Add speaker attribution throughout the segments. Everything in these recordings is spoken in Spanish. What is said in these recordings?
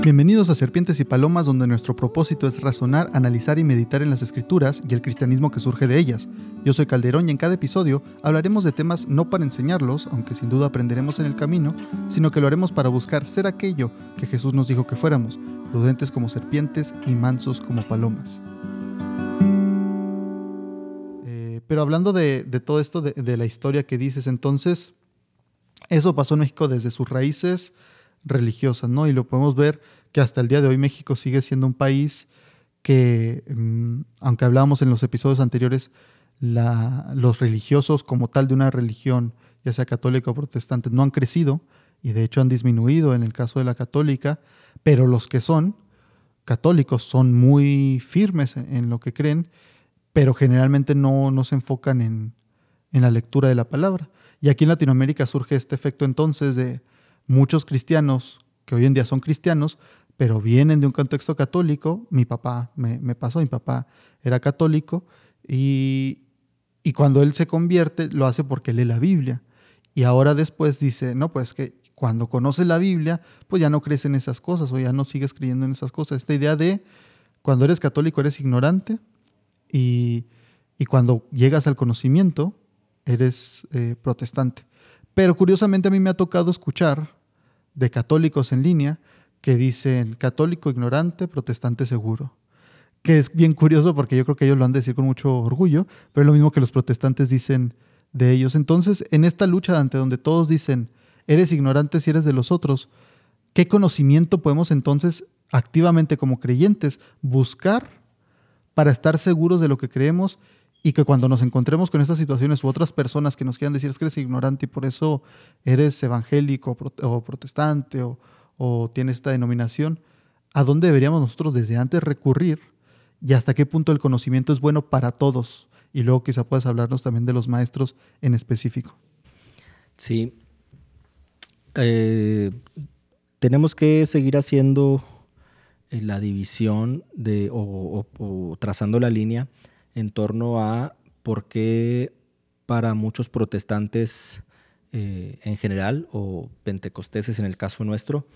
Speaker 1: Bienvenidos a Serpientes y Palomas, donde nuestro propósito es razonar, analizar y meditar en las escrituras y el cristianismo que surge de ellas. Yo soy Calderón y en cada episodio hablaremos de temas no para enseñarlos, aunque sin duda aprenderemos en el camino, sino que lo haremos para buscar ser aquello que Jesús nos dijo que fuéramos, prudentes como serpientes y mansos como palomas. Eh, pero hablando de, todo esto, de, de la historia que dices, entonces, eso pasó en México desde sus raíces religiosas, ¿no? Y lo podemos ver que hasta el día de hoy México sigue siendo un país que, mm, aunque hablábamos en los episodios anteriores, los religiosos como tal de una religión, ya sea católica o protestante, no han crecido y de hecho han disminuido en el caso de la católica, pero los que son católicos son muy firmes en, lo que creen, pero generalmente no, no se enfocan en, en la lectura de la palabra. Y aquí en Latinoamérica surge este efecto entonces de muchos cristianos que hoy en día son cristianos, pero vienen de un contexto católico. Mi papá me, pasó, mi papá era católico y, y, cuando él se convierte lo hace porque lee la Biblia. Y ahora después dice, no, pues que cuando conoces la Biblia, pues ya no crees en esas cosas o ya no sigues creyendo en esas cosas. Esta idea de cuando eres católico eres ignorante y, y cuando llegas al conocimiento eres eh, protestante. Pero curiosamente a mí me ha tocado escuchar de católicos en línea que dicen católico ignorante, protestante seguro. Que es bien curioso porque yo creo que ellos lo han de decir con mucho orgullo, pero es lo mismo que los protestantes dicen de ellos. Entonces, en esta lucha ante donde todos dicen, eres ignorante si eres de los otros, ¿qué conocimiento podemos entonces activamente como creyentes buscar para estar seguros de lo que creemos y que cuando nos encontremos con estas situaciones u otras personas que nos quieran decir es que eres ignorante y por eso eres evangélico o protestante o, o tienes esta denominación, ¿a dónde deberíamos nosotros desde antes recurrir y hasta qué punto el conocimiento es bueno para todos? Y luego quizá puedas hablarnos también de los maestros en específico.
Speaker 2: Sí. Eh, tenemos que seguir haciendo eh, la división o trazando la línea en torno a por qué para muchos protestantes eh, en general o pentecosteses en el caso nuestro,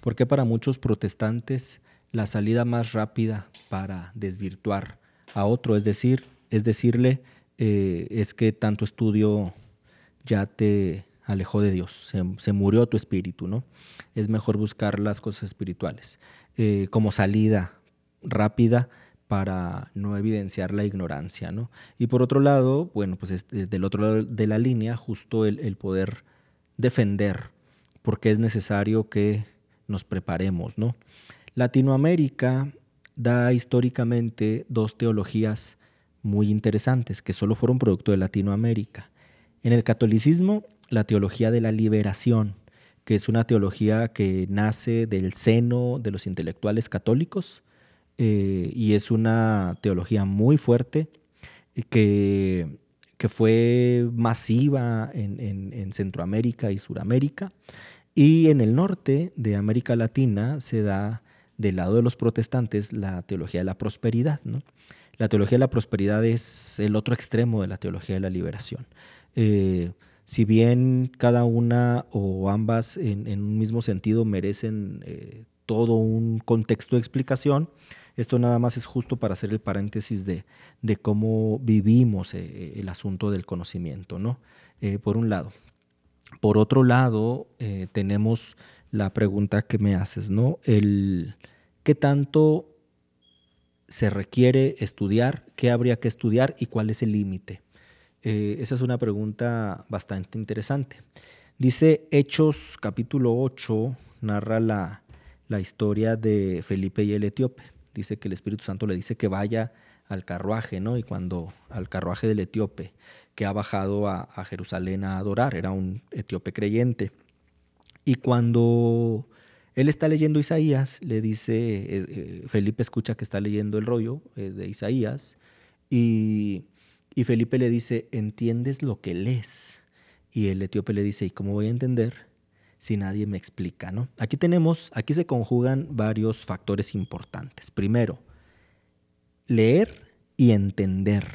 Speaker 2: por qué para muchos protestantes la salida más rápida para desvirtuar a otro, es decir, es decirle, eh, es que tanto estudio ya te alejó de Dios, se, murió tu espíritu, ¿no? Es mejor buscar las cosas espirituales eh, como salida rápida para no evidenciar la ignorancia, ¿no? Y por otro lado, bueno, pues es del otro lado de la línea, justo el, poder defender, porque es necesario que nos preparemos, ¿no? Latinoamérica da históricamente dos teologías muy interesantes que solo fueron producto de Latinoamérica. En el catolicismo, la teología de la liberación, que es una teología que nace del seno de los intelectuales católicos, eh, y es una teología muy fuerte que, que fue masiva en, Centroamérica y Suramérica. Y en el norte de América Latina se da del lado de los protestantes la teología de la prosperidad. La teología de la prosperidad es el otro extremo de la teología de la liberación. Eh, si bien cada una o ambas en, un mismo sentido merecen eh, todo un contexto de explicación, esto nada más es justo para hacer el paréntesis de, cómo vivimos eh, eh, el asunto del conocimiento, ¿no? Eh, por un lado. Por otro lado, tenemos la pregunta que me haces, ¿no? El, ¿Qué tanto se requiere estudiar? ¿Qué habría que estudiar? ¿Y cuál es el límite? esa es una pregunta bastante interesante. Dice Hechos capítulo 8, narra la, la historia de Felipe y el etíope dice que el Espíritu Santo le dice que vaya al carruaje, ¿no? Y cuando al carruaje del etíope, que ha bajado a, Jerusalén a adorar, era un etíope creyente. Y cuando él está leyendo Isaías, le dice, eh, eh, Felipe escucha que está leyendo el rollo eh, de Isaías, y, y Felipe le dice, ¿entiendes lo que lees? Y el etíope le dice, ¿y cómo voy a entender? Si nadie me explica, ¿no? Aquí tenemos, aquí se conjugan varios factores importantes. Primero, leer y entender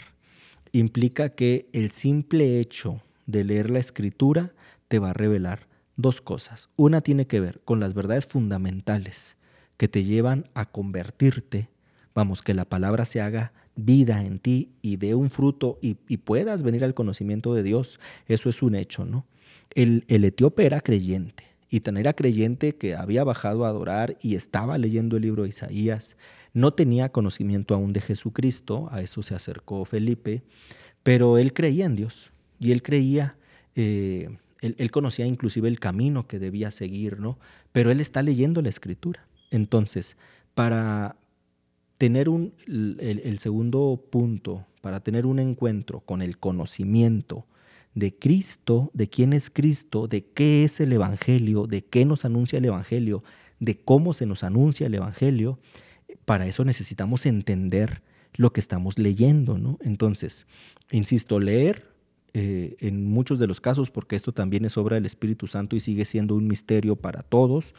Speaker 2: implica que el simple hecho de leer la escritura te va a revelar dos cosas. Una tiene que ver con las verdades fundamentales que te llevan a convertirte, vamos, que la palabra se haga vida en ti y dé un fruto y, puedas venir al conocimiento de Dios, eso es un hecho, ¿no? El, etíope era creyente y tan era creyente que había bajado a adorar y estaba leyendo el libro de Isaías, no tenía conocimiento aún de Jesucristo, a eso se acercó Felipe, pero él creía en Dios y él creía, eh, él, conocía inclusive el camino que debía seguir, ¿no? Pero él está leyendo la escritura. Entonces, para, tener un, el, segundo punto, para tener un encuentro con el conocimiento de Cristo, de quién es Cristo, de qué es el Evangelio, de qué nos anuncia el Evangelio, de cómo se nos anuncia el Evangelio, para eso necesitamos entender lo que estamos leyendo, ¿no? Entonces, insisto, leer eh, en muchos de los casos, porque esto también es obra del Espíritu Santo y sigue siendo un misterio para todos,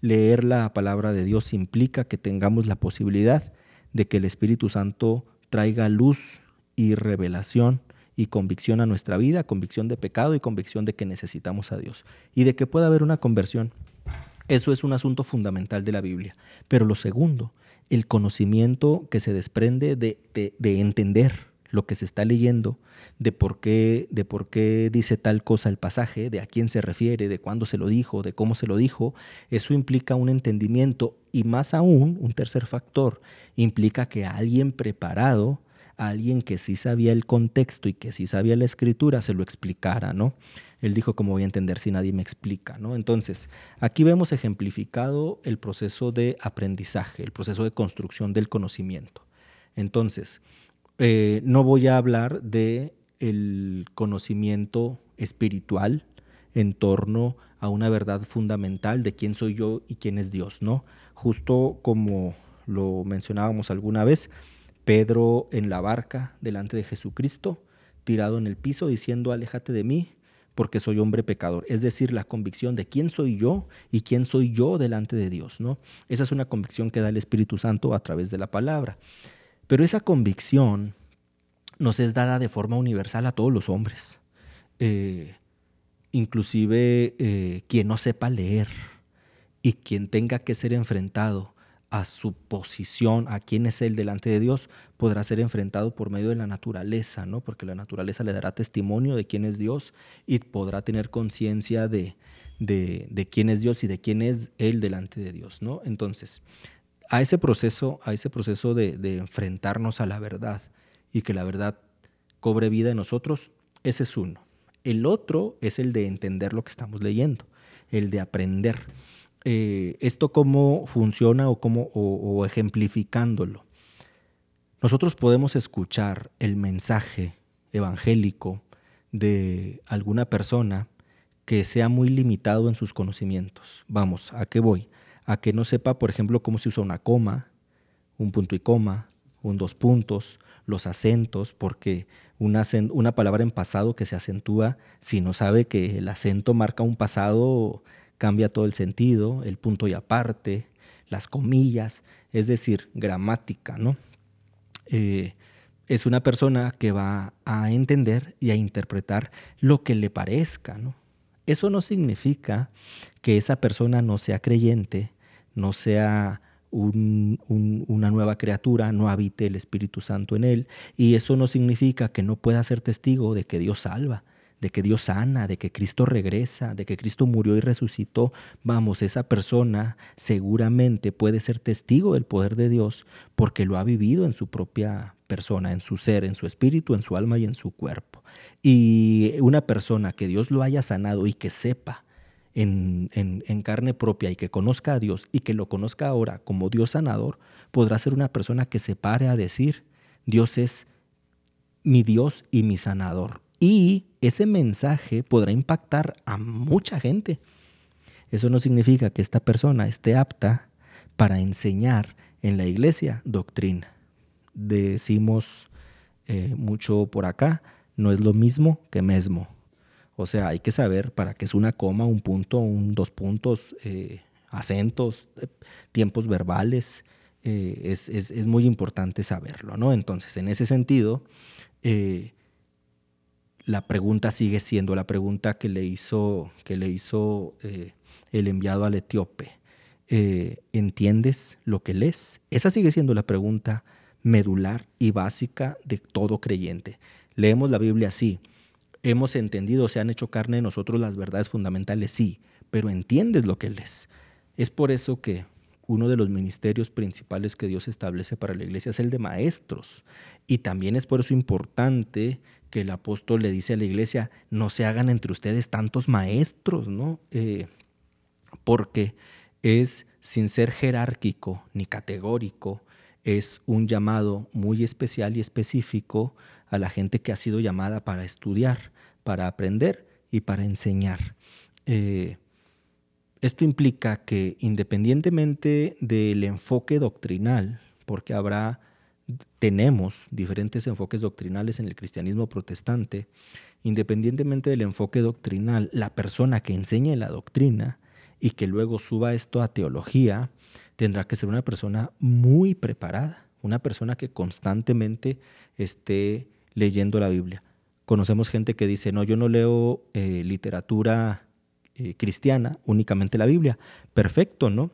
Speaker 2: leer la palabra de Dios implica que tengamos la posibilidad de que el Espíritu Santo traiga luz y revelación y convicción a nuestra vida, convicción de pecado y convicción de que necesitamos a Dios y de que pueda haber una conversión. Eso es un asunto fundamental de la Biblia. Pero lo segundo, el conocimiento que se desprende de, de entender lo que se está leyendo, de por qué, de por qué dice tal cosa el pasaje, de a quién se refiere, de cuándo se lo dijo, de cómo se lo dijo, eso implica un entendimiento y más aún, un tercer factor, implica que alguien preparado, alguien que sí sabía el contexto y que sí sabía la escritura, se lo explicara, ¿no? Él dijo, ¿cómo voy a entender si nadie me explica? ¿no? Entonces, aquí vemos ejemplificado el proceso de aprendizaje, el proceso de construcción del conocimiento. Entonces, eh, no voy a hablar de el conocimiento espiritual en torno a una verdad fundamental de quién soy yo y quién es Dios, ¿no? Justo como lo mencionábamos alguna vez, Pedro en la barca delante de Jesucristo, tirado en el piso diciendo, aléjate de mí, porque soy hombre pecador. Es decir, la convicción de quién soy yo y quién soy yo delante de Dios, ¿no? Esa es una convicción que da el Espíritu Santo a través de la palabra. Pero esa convicción nos es dada de forma universal a todos los hombres. Eh, inclusive eh, quien no sepa leer y quien tenga que ser enfrentado a su posición, a quién es él delante de Dios, podrá ser enfrentado por medio de la naturaleza, ¿no? Porque la naturaleza le dará testimonio de quién es Dios y podrá tener conciencia de, de, quién es Dios y de quién es él delante de Dios, ¿no? Entonces, a ese proceso, a ese proceso de, enfrentarnos a la verdad y que la verdad cobre vida en nosotros, ese es uno. El otro es el de entender lo que estamos leyendo, el de aprender. Eh, esto cómo funciona o, cómo, o ejemplificándolo. Nosotros podemos escuchar el mensaje evangélico de alguna persona que sea muy limitado en sus conocimientos. Vamos, ¿a qué voy? a que no sepa, por ejemplo, cómo se usa una coma, un punto y coma, un dos puntos, los acentos, porque una, una palabra en pasado que se acentúa, si no sabe que el acento marca un pasado, cambia todo el sentido, el punto y aparte, las comillas, es decir, gramática, ¿no? Eh, es una persona que va a entender y a interpretar lo que le parezca, ¿no? Eso no significa que esa persona no sea creyente, no sea una nueva criatura, no habite el Espíritu Santo en él. Y eso no significa que no pueda ser testigo de que Dios salva, de que Dios sana, de que Cristo regresa, de que Cristo murió y resucitó. Vamos, esa persona seguramente puede ser testigo del poder de Dios porque lo ha vivido en su propia persona, en su ser, en su espíritu, en su alma y en su cuerpo. Y una persona que Dios lo haya sanado y que sepa en, carne propia y que conozca a Dios y que lo conozca ahora como Dios sanador, podrá ser una persona que se pare a decir, Dios es mi Dios y mi sanador. Y ese mensaje podrá impactar a mucha gente. Eso no significa que esta persona esté apta para enseñar en la iglesia doctrina. Decimos eh, mucho por acá, no es lo mismo que mesmo. O sea, hay que saber para qué es una coma, un punto, un dos puntos, eh, acentos, eh, tiempos verbales. Eh, es, muy importante saberlo, ¿no? Entonces, en ese sentido, la pregunta sigue siendo la pregunta que le hizo, que le hizo el enviado al etíope. eh, ¿entiendes lo que lees? Esa sigue siendo la pregunta medular y básica de todo creyente. Leemos la Biblia así. Hemos entendido, se han hecho carne de nosotros las verdades fundamentales, sí, pero ¿entiendes lo que lees? Es por eso que uno de los ministerios principales que Dios establece para la iglesia es el de maestros. Y también es por eso importante que el apóstol le dice a la iglesia, no se hagan entre ustedes tantos maestros, ¿no? Eh, porque es sin ser jerárquico ni categórico, es un llamado muy especial y específico a la gente que ha sido llamada para estudiar, para aprender y para enseñar. Eh, esto implica que independientemente del enfoque doctrinal, porque habrá, tenemos diferentes enfoques doctrinales en el cristianismo protestante, independientemente del enfoque doctrinal, la persona que enseñe la doctrina y que luego suba esto a teología, tendrá que ser una persona muy preparada, una persona que constantemente esté leyendo la Biblia. Conocemos gente que dice, no, yo no leo eh, literatura eh, cristiana, únicamente la Biblia. Perfecto, ¿no?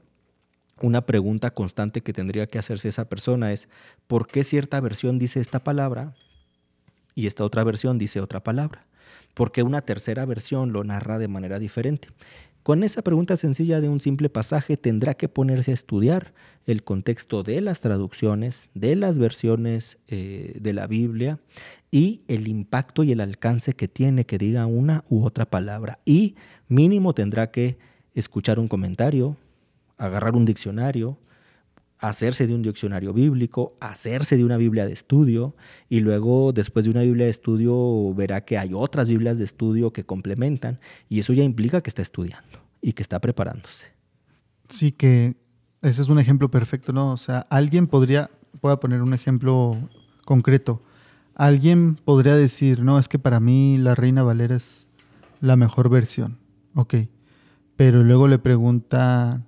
Speaker 2: Una pregunta constante que tendría que hacerse esa persona es, ¿por qué cierta versión dice esta palabra y esta otra versión dice otra palabra? ¿Por qué una tercera versión lo narra de manera diferente? Con esa pregunta sencilla de un simple pasaje tendrá que ponerse a estudiar el contexto de las traducciones, de las versiones eh, de la Biblia y el impacto y el alcance que tiene que diga una u otra palabra. Y mínimo tendrá que escuchar un comentario, agarrar un diccionario, hacerse de un diccionario bíblico, hacerse de una Biblia de estudio y luego después de una Biblia de estudio verá que hay otras Biblias de estudio que complementan y eso ya implica que está estudiando y que está preparándose.
Speaker 1: Sí, que ese es un ejemplo perfecto, ¿no? O sea, alguien podría, voy a poner un ejemplo concreto, alguien podría decir, no, es que para mí la Reina Valera es la mejor versión, ok, pero luego le pregunta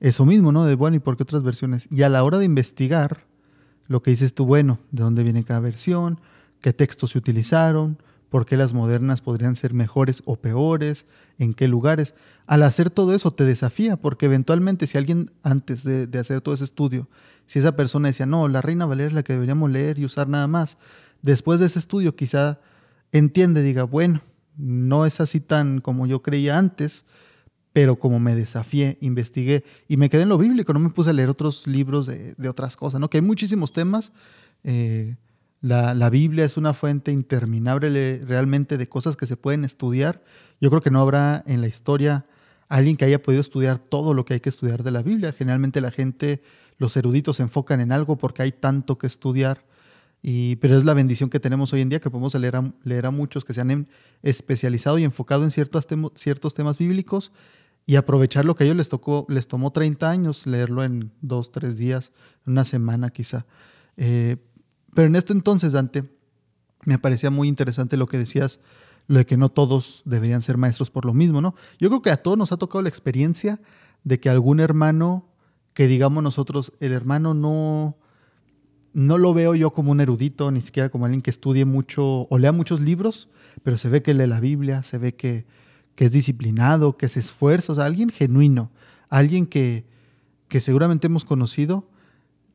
Speaker 1: eso mismo, ¿no? De, bueno, ¿y por qué otras versiones? Y a la hora de investigar, lo que dices tú, bueno, ¿de dónde viene cada versión? ¿Qué textos se utilizaron? ¿Por qué las modernas podrían ser mejores o peores? ¿En qué lugares? Al hacer todo eso te desafía, porque eventualmente si alguien antes de, hacer todo ese estudio, si esa persona decía, no, la Reina Valera es la que deberíamos leer y usar nada más, después de ese estudio quizá entiende, diga, bueno, no es así tan como yo creía antes, pero como me desafié, investigué y me quedé en lo bíblico, no me puse a leer otros libros de, otras cosas, ¿no? Que hay muchísimos temas. Eh, la, Biblia es una fuente interminable realmente de cosas que se pueden estudiar. Yo creo que no habrá en la historia alguien que haya podido estudiar todo lo que hay que estudiar de la Biblia. Generalmente la gente, los eruditos se enfocan en algo porque hay tanto que estudiar. Y, pero es la bendición que tenemos hoy en día que podemos leer a, leer a muchos que se han especializado y enfocado en ciertos, ciertos temas bíblicos y aprovechar lo que a ellos les, tocó, les tomó 30 años, leerlo en dos, tres días, una semana quizá. Eh, pero en este entonces, Dante, me parecía muy interesante lo que decías, lo de que no todos deberían ser maestros por lo mismo, ¿no? Yo creo que a todos nos ha tocado la experiencia de que algún hermano, que digamos nosotros, el hermano no, no lo veo yo como un erudito, ni siquiera como alguien que estudie mucho o lea muchos libros, pero se ve que lee la Biblia, se ve que, que es disciplinado, que se esfuerza, o sea, alguien genuino, alguien que, que seguramente hemos conocido,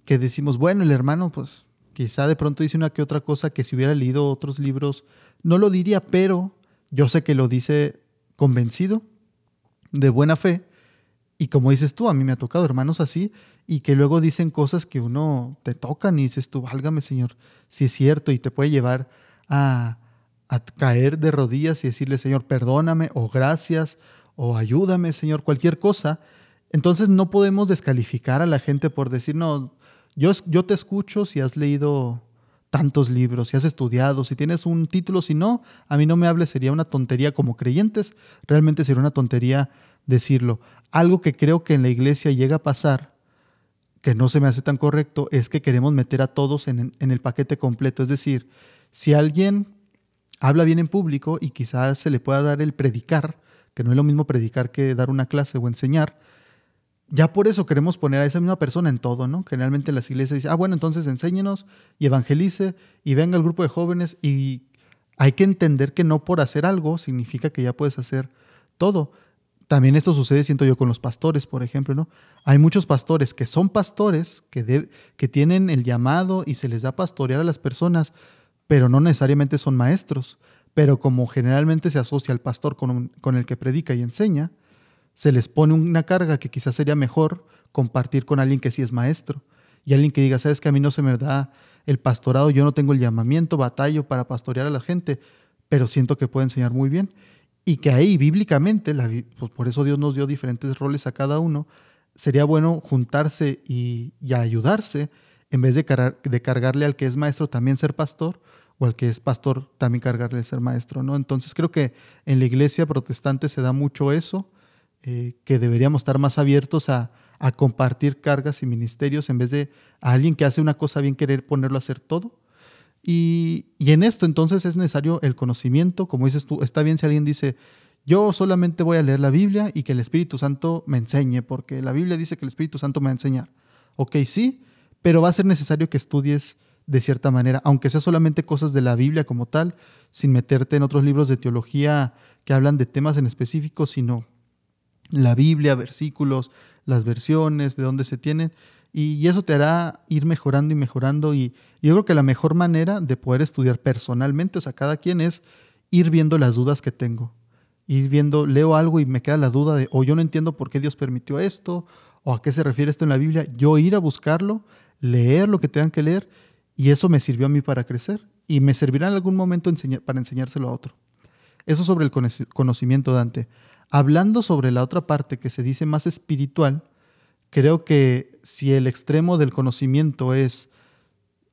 Speaker 1: que decimos, bueno, el hermano, pues Quizá de pronto dice una que otra cosa que si hubiera leído otros libros no lo diría, pero yo sé que lo dice convencido, de buena fe. Y como dices tú, a mí me ha tocado hermanos así y que luego dicen cosas que uno te tocan y dices tú, válgame Señor, si es cierto y te puede llevar a, a caer de rodillas y decirle, Señor, perdóname o gracias o ayúdame, Señor, cualquier cosa. Entonces no podemos descalificar a la gente por decir, no, yo, yo te escucho si has leído tantos libros, si has estudiado, si tienes un título, si no, a mí no me hables, sería una tontería como creyentes, realmente sería una tontería decirlo. Algo que creo que en la iglesia llega a pasar, que no se me hace tan correcto, es que queremos meter a todos en, en el paquete completo. Es decir, si alguien habla bien en público y quizás se le pueda dar el predicar, que no es lo mismo predicar que dar una clase o enseñar, ya por eso queremos poner a esa misma persona en todo, ¿no? Generalmente las iglesias dicen, ah, bueno, entonces enséñenos y evangelice y venga el grupo de jóvenes y hay que entender que no por hacer algo significa que ya puedes hacer todo. También esto sucede, siento yo, con los pastores, por ejemplo, ¿no? Hay muchos pastores que son pastores, que, que tienen el llamado y se les da pastorear a las personas, pero no necesariamente son maestros. Pero como generalmente se asocia al pastor con, con el que predica y enseña, se les pone una carga que quizás sería mejor compartir con alguien que sí es maestro y alguien que diga, sabes que a mí no se me da el pastorado, yo no tengo el llamamiento, batallo para pastorear a la gente, pero siento que puedo enseñar muy bien. Y que ahí bíblicamente, pues por eso Dios nos dio diferentes roles a cada uno, sería bueno juntarse y, ayudarse en vez de, cargarle al que es maestro también ser pastor o al que es pastor también cargarle ser maestro. ¿no? Entonces creo que en la iglesia protestante se da mucho eso, eh, que deberíamos estar más abiertos a, a compartir cargas y ministerios en vez de a alguien que hace una cosa bien querer ponerlo a hacer todo. Y, en esto entonces es necesario el conocimiento, como dices tú, está bien si alguien dice, yo solamente voy a leer la Biblia y que el Espíritu Santo me enseñe, porque la Biblia dice que el Espíritu Santo me va a enseñar. Ok, sí, pero va a ser necesario que estudies de cierta manera, aunque sea solamente cosas de la Biblia como tal, sin meterte en otros libros de teología que hablan de temas en específico, sino la Biblia, versículos, las versiones, de dónde se tienen, y, eso te hará ir mejorando y mejorando. Y, yo creo que la mejor manera de poder estudiar personalmente, o sea, cada quien es ir viendo las dudas que tengo. Ir viendo, leo algo y me queda la duda de, o yo no entiendo por qué Dios permitió esto, o a qué se refiere esto en la Biblia. Yo ir a buscarlo, leer lo que tengan que leer, y eso me sirvió a mí para crecer. Y me servirá en algún momento para enseñárselo a otro. Eso sobre el conocimiento, Dante. Hablando sobre la otra parte que se dice más espiritual, creo que si el extremo del conocimiento es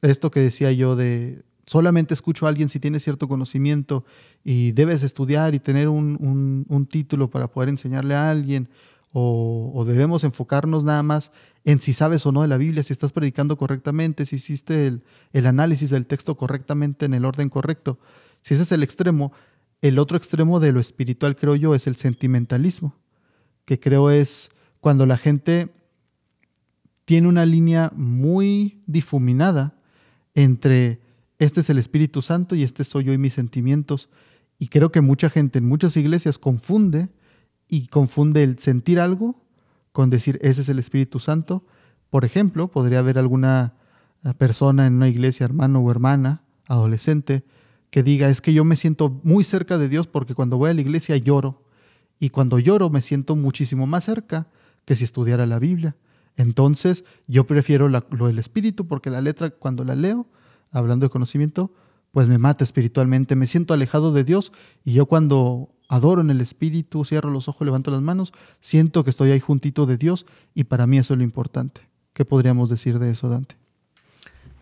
Speaker 1: esto que decía yo de solamente escucho a alguien si tiene cierto conocimiento y debes estudiar y tener un, título para poder enseñarle a alguien, o, debemos enfocarnos nada más en si sabes o no de la Biblia, si estás predicando correctamente, si hiciste el, el análisis del texto correctamente en el orden correcto. Si ese es el extremo, el otro extremo de lo espiritual, creo yo, es el sentimentalismo, que creo es cuando la gente tiene una línea muy difuminada entre este es el Espíritu Santo y este soy yo y mis sentimientos. Y creo que mucha gente en muchas iglesias confunde y confunde el sentir algo con decir ese es el Espíritu Santo. Por ejemplo, podría haber alguna persona en una iglesia, hermano o hermana, adolescente, que diga, es que yo me siento muy cerca de Dios porque cuando voy a la iglesia lloro. Y cuando lloro me siento muchísimo más cerca que si estudiara la Biblia. Entonces yo prefiero lo del espíritu porque la letra cuando la leo, hablando de conocimiento, pues me mata espiritualmente, me siento alejado de Dios y yo cuando adoro en el espíritu, cierro los ojos, levanto las manos, siento que estoy ahí juntito de Dios y para mí eso es lo importante. ¿Qué podríamos decir de eso, Dante?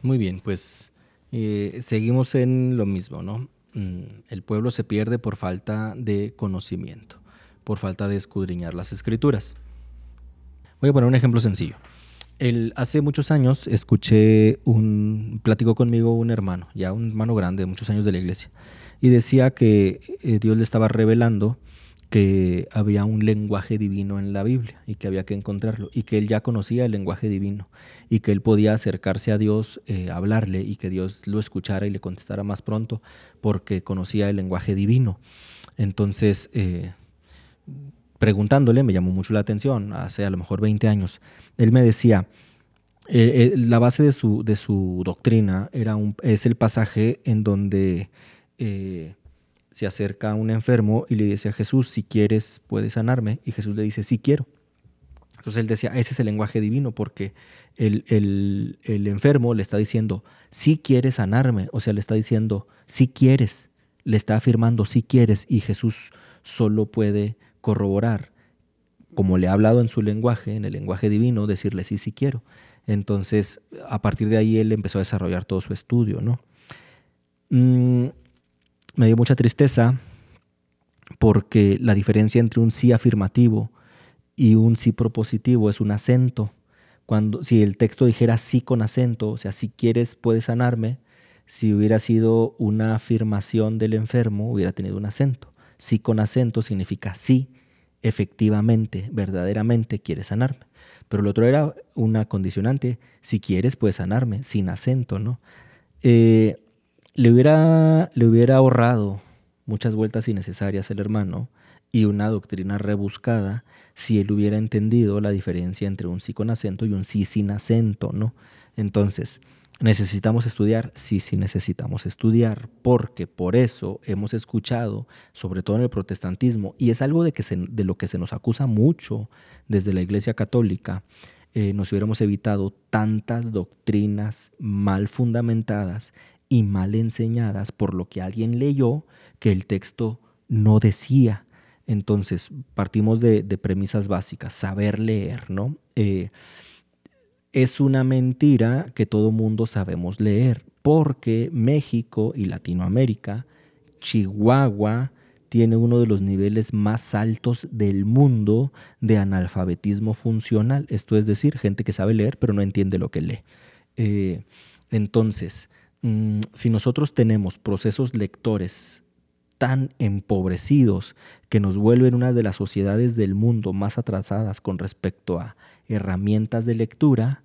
Speaker 2: Muy bien, pues eh, seguimos en lo mismo, ¿no? Mm, el pueblo se pierde por falta de conocimiento, por falta de escudriñar las escrituras. Voy a poner un ejemplo sencillo. Hace muchos años escuché un, platicó conmigo un hermano, ya un hermano grande de muchos años de la iglesia, y decía que eh, Dios le estaba revelando que había un lenguaje divino en la Biblia y que había que encontrarlo y que él ya conocía el lenguaje divino y que él podía acercarse a Dios, eh, hablarle y que Dios lo escuchara y le contestara más pronto porque conocía el lenguaje divino. Entonces, eh, preguntándole, me llamó mucho la atención, hace a lo mejor 20 años, él me decía, eh, la base de su, de su doctrina era un, es el pasaje en donde se acerca a un enfermo y le dice a Jesús, si quieres, puedes sanarme. Y Jesús le dice, sí quiero. Entonces él decía, ese es el lenguaje divino, porque el, el, enfermo le está diciendo, si quieres sanarme. O sea, le está diciendo, si quieres. Le está afirmando, si quieres. Y Jesús solo puede corroborar, como le ha hablado en su lenguaje, en el lenguaje divino, decirle, sí, sí quiero. Entonces, a partir de ahí él empezó a desarrollar todo su estudio, ¿no? Mm, me dio mucha tristeza porque la diferencia entre un sí afirmativo y un sí propositivo es un acento. Cuando, si el texto dijera sí con acento, o sea, si quieres puedes sanarme, si hubiera sido una afirmación del enfermo, hubiera tenido un acento. Sí con acento significa sí, efectivamente, verdaderamente quieres sanarme. Pero el otro era una condicionante, si quieres puedes sanarme, sin acento, ¿no? Eh, le hubiera, le hubiera ahorrado muchas vueltas innecesarias el hermano y una doctrina rebuscada si él hubiera entendido la diferencia entre un sí con acento y un sí sin acento, ¿no? Entonces, ¿necesitamos estudiar? Sí, sí necesitamos estudiar, porque por eso hemos escuchado, sobre todo en el protestantismo, y es algo de, que de lo que se nos acusa mucho desde la Iglesia Católica, eh, nos hubiéramos evitado tantas doctrinas mal fundamentadas y mal enseñadas por lo que alguien leyó que el texto no decía. Entonces, partimos de, premisas básicas, saber leer, ¿no? Eh, es una mentira que todo mundo sabemos leer, porque México y Latinoamérica, Chihuahua, tiene uno de los niveles más altos del mundo de analfabetismo funcional. Esto es decir, gente que sabe leer pero no entiende lo que lee. Eh, entonces, mm, si nosotros tenemos procesos lectores tan empobrecidos que nos vuelven una de las sociedades del mundo más atrasadas con respecto a herramientas de lectura.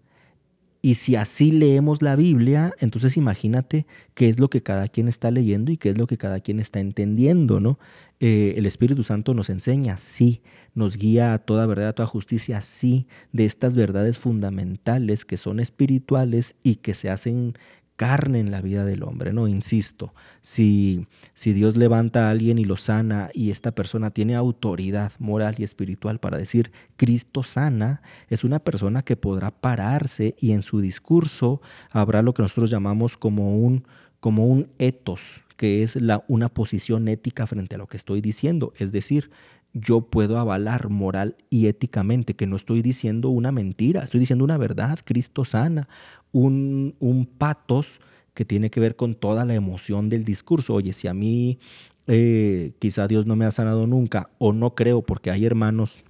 Speaker 2: Y si así leemos la Biblia, entonces imagínate qué es lo que cada quien está leyendo y qué es lo que cada quien está entendiendo, ¿no? Eh, el Espíritu Santo nos enseña, sí, nos guía a toda verdad, a toda justicia, sí, de estas verdades fundamentales que son espirituales y que se hacen carne en la vida del hombre, ¿no? Insisto, si, si Dios levanta a alguien y lo sana y esta persona tiene autoridad moral y espiritual para decir Cristo sana, es una persona que podrá pararse y en su discurso habrá lo que nosotros llamamos como un, como un etos, que es la, una posición ética frente a lo que estoy diciendo. Es decir, yo puedo avalar moral y éticamente que no estoy diciendo una mentira, estoy diciendo una verdad, Cristo sana, un, un patos que tiene que ver con toda la emoción del discurso. Oye, si a mí eh, quizá Dios no me ha sanado nunca o no creo porque hay hermanos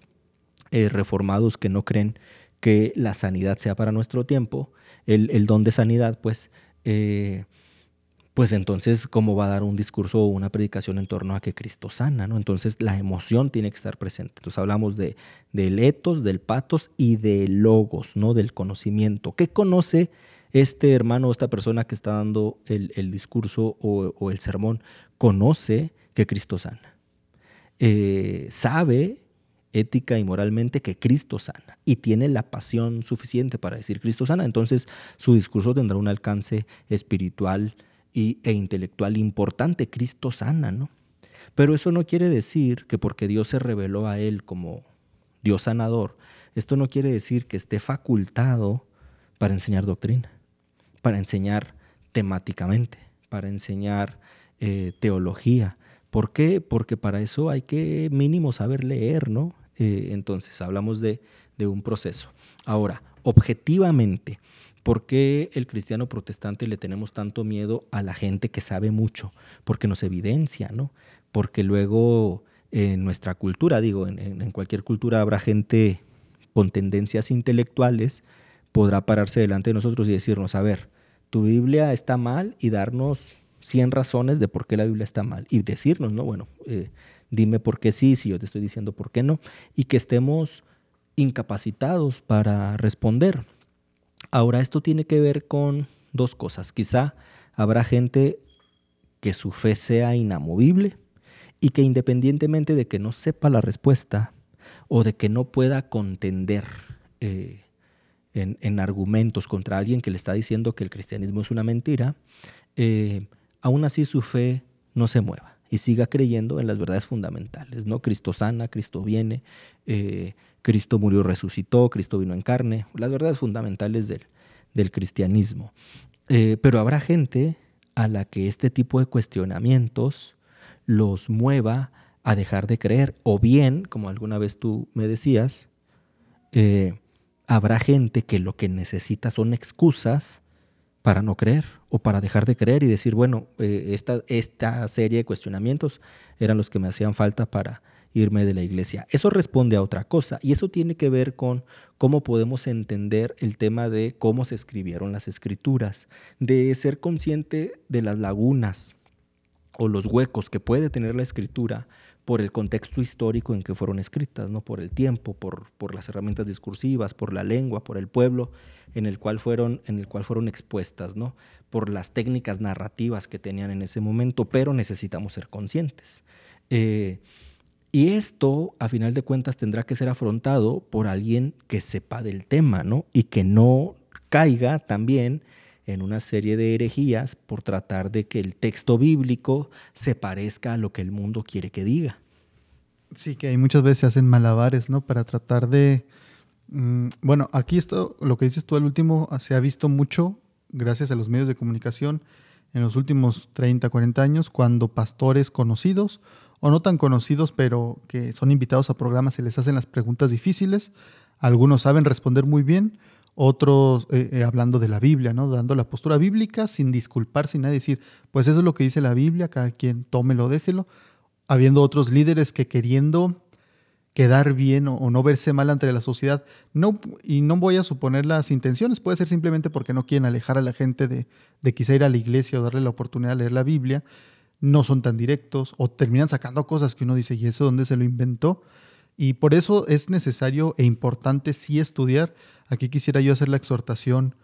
Speaker 2: eh, reformados que no creen que la sanidad sea para nuestro tiempo, el, el don de sanidad, pues eh, pues entonces, ¿cómo va a dar un discurso o una predicación en torno a que Cristo sana? ¿no? Entonces, la emoción tiene que estar presente. Entonces, hablamos de, del etos, del patos y del logos, ¿no? del conocimiento. ¿Qué conoce este hermano o esta persona que está dando el, discurso o, el sermón? Conoce que Cristo sana. Eh, sabe ética y moralmente que Cristo sana y tiene la pasión suficiente para decir Cristo sana, entonces su discurso tendrá un alcance espiritual e intelectual importante, Cristo sana, ¿no? Pero eso no quiere decir que porque Dios se reveló a él como Dios sanador, esto no quiere decir que esté facultado para enseñar doctrina, para enseñar temáticamente, para enseñar eh, teología. ¿Por qué? Porque para eso hay que mínimo saber leer, ¿no? Eh, entonces hablamos de, de un proceso. Ahora, objetivamente, ¿Por qué el cristiano protestante le tenemos tanto miedo a la gente que sabe mucho? Porque nos evidencia, ¿no? Porque luego en nuestra cultura, digo, en, cualquier cultura habrá gente con tendencias intelectuales, podrá pararse delante de nosotros y decirnos, a ver, tu Biblia está mal y darnos 100 razones de por qué la Biblia está mal. Y decirnos, ¿no? Bueno, eh, dime por qué sí, si yo te estoy diciendo por qué no. Y que estemos incapacitados para responder. Ahora, esto tiene que ver con dos cosas. Quizá habrá gente que su fe sea inamovible y que independientemente de que no sepa la respuesta o de que no pueda contender eh, en, argumentos contra alguien que le está diciendo que el cristianismo es una mentira, eh, aún así su fe no se mueva y siga creyendo en las verdades fundamentales, ¿no? Cristo sana, Cristo viene, eh, Cristo murió, resucitó, Cristo vino en carne, las verdades fundamentales del, del cristianismo. Eh, pero habrá gente a la que este tipo de cuestionamientos los mueva a dejar de creer. O bien, como alguna vez tú me decías, eh, habrá gente que lo que necesita son excusas para no creer o para dejar de creer y decir, bueno, eh, esta, esta serie de cuestionamientos eran los que me hacían falta para, irme de la iglesia. Eso responde a otra cosa y eso tiene que ver con cómo podemos entender el tema de cómo se escribieron las escrituras, de ser consciente de las lagunas o los huecos que puede tener la escritura por el contexto histórico en que fueron escritas, ¿no? por el tiempo, por, por las herramientas discursivas, por la lengua, por el pueblo en el cual fueron, en el cual fueron expuestas, ¿no? por las técnicas narrativas que tenían en ese momento, pero necesitamos ser conscientes. Eh, Y esto, a final de cuentas, tendrá que ser afrontado por alguien que sepa del tema, ¿no? Y que no caiga también en una serie de herejías por tratar de que el texto bíblico se parezca a lo que el mundo quiere que diga.
Speaker 1: Sí, que hay muchas veces se hacen malabares, ¿no? Para tratar de... Mm, bueno, aquí esto, lo que dices tú al último, se ha visto mucho gracias a los medios de comunicación en los últimos 30, 40 años, cuando pastores conocidos o no tan conocidos, pero que son invitados a programas, se les hacen las preguntas difíciles. Algunos saben responder muy bien, otros eh, eh, hablando de la Biblia, ¿no? dando la postura bíblica sin disculpar, sin nada decir, pues eso es lo que dice la Biblia, cada quien tómelo, déjelo. Habiendo otros líderes que queriendo quedar bien o, no verse mal ante la sociedad, no, y no voy a suponer las intenciones, puede ser simplemente porque no quieren alejar a la gente de, de quizá ir a la iglesia o darle la oportunidad de leer la Biblia, no son tan directos o terminan sacando cosas que uno dice, ¿y eso dónde se lo inventó? Y por eso es necesario e importante sí estudiar. Aquí quisiera yo hacer la exhortación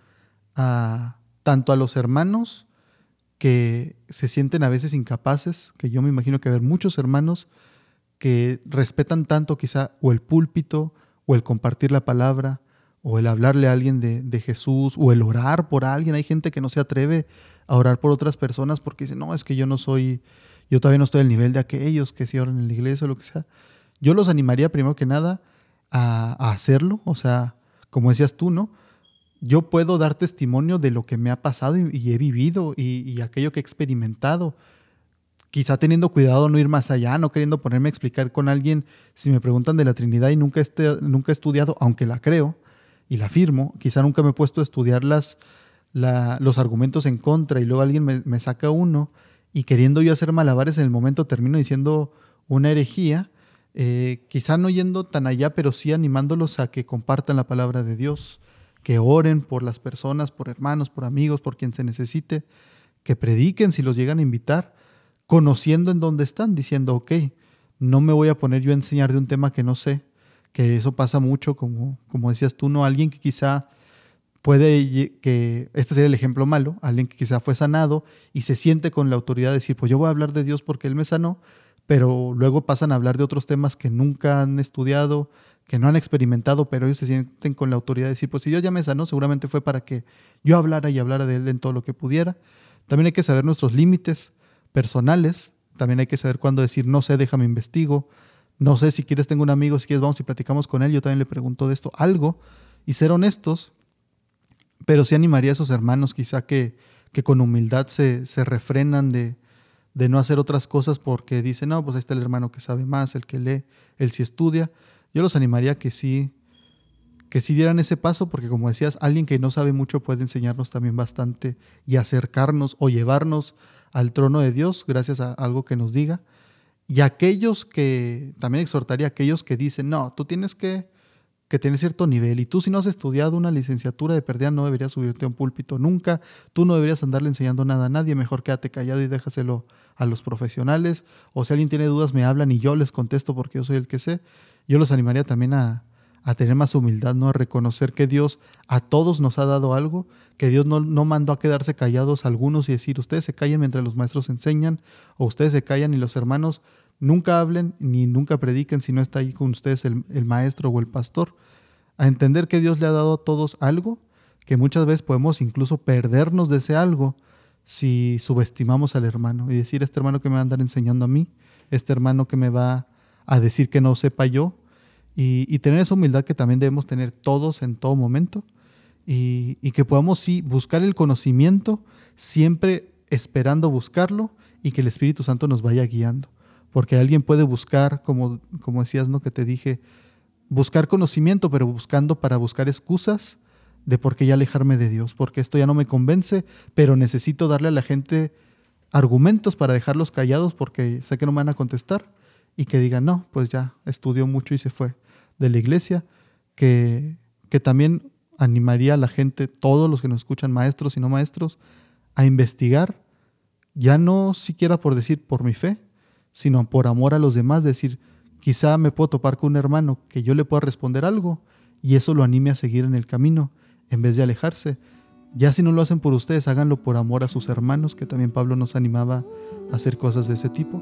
Speaker 1: a tanto a los hermanos que se sienten a veces incapaces, que yo me imagino que haber muchos hermanos que respetan tanto quizá o el púlpito o el compartir la palabra o el hablarle a alguien de, de Jesús o el orar por alguien. Hay gente que no se atreve a orar por otras personas porque dicen, no, es que yo no soy, yo todavía no estoy al nivel de aquellos que se oran en la iglesia o lo que sea. Yo los animaría primero que nada a, hacerlo, o sea, como decías tú, ¿no? Yo puedo dar testimonio de lo que me ha pasado y, he vivido y, aquello que he experimentado. Quizá teniendo cuidado no ir más allá, no queriendo ponerme a explicar con alguien si me preguntan de la Trinidad y nunca, este, nunca he estudiado, aunque la creo y la afirmo, quizá nunca me he puesto a estudiar las, los argumentos en contra y luego alguien me, saca uno y queriendo yo hacer malabares en el momento termino diciendo una herejía, eh, quizá no yendo tan allá, pero sí animándolos a que compartan la palabra de Dios, que oren por las personas, por hermanos, por amigos, por quien se necesite, que prediquen si los llegan a invitar, conociendo en dónde están, diciendo, ok, no me voy a poner yo a enseñar de un tema que no sé, que eso pasa mucho, como, como decías tú, ¿no? Alguien que quizá puede que, este sería el ejemplo malo, alguien que quizá fue sanado y se siente con la autoridad de decir, pues yo voy a hablar de Dios porque Él me sanó, pero luego pasan a hablar de otros temas que nunca han estudiado, que no han experimentado, pero ellos se sienten con la autoridad de decir, pues si Dios ya me sanó, seguramente fue para que yo hablara y hablara de Él en todo lo que pudiera. También hay que saber nuestros límites personales, también hay que saber cuándo decir, no sé, déjame investigo, no sé, si quieres tengo un amigo, si quieres vamos y platicamos con él, yo también le pregunto de esto, algo, y ser honestos pero sí animaría a esos hermanos quizá que, que con humildad se, se refrenan de, de, no hacer otras cosas porque dicen, no, pues ahí está el hermano que sabe más, el que lee, el sí estudia. Yo los animaría que sí, que sí dieran ese paso porque como decías, alguien que no sabe mucho puede enseñarnos también bastante y acercarnos o llevarnos al trono de Dios gracias a algo que nos diga. Y aquellos que, también exhortaría a aquellos que dicen, no, tú tienes que que tiene cierto nivel. Y tú si no has estudiado una licenciatura de perdida no deberías subirte a un púlpito nunca. Tú no deberías andarle enseñando nada a nadie. Mejor quédate callado y déjaselo a los profesionales. O si alguien tiene dudas me hablan y yo les contesto porque yo soy el que sé. Yo los animaría también a, tener más humildad, ¿no? A reconocer que Dios a todos nos ha dado algo, que Dios no, no mandó a quedarse callados algunos y decir, ustedes se callan mientras los maestros enseñan, o ustedes se callan y los hermanos Nunca hablen ni nunca prediquen si no está ahí con ustedes el, maestro o el pastor. A entender que Dios le ha dado a todos algo, que muchas veces podemos incluso perdernos de ese algo si subestimamos al hermano y decir, este hermano que me va a andar enseñando a mí, este hermano que me va a decir que no sepa yo, y, tener esa humildad que también debemos tener todos en todo momento, y, y que podamos sí buscar el conocimiento, siempre esperando buscarlo y que el Espíritu Santo nos vaya guiando porque alguien puede buscar, como, como decías, ¿no? Que te dije, buscar conocimiento, pero buscando para buscar excusas de por qué ya alejarme de Dios, porque esto ya no me convence, pero necesito darle a la gente argumentos para dejarlos callados porque sé que no me van a contestar y que digan, no, pues ya estudió mucho y se fue de la iglesia, que, que también animaría a la gente, todos los que nos escuchan, maestros y no maestros, a investigar, ya no siquiera por decir por mi fe, sino por amor a los demás, decir, quizá me puedo topar con un hermano que yo le pueda responder algo y eso lo anime a seguir en el camino en vez de alejarse. Ya si no lo hacen por ustedes, háganlo por amor a sus hermanos, que también Pablo nos animaba a hacer cosas de ese tipo.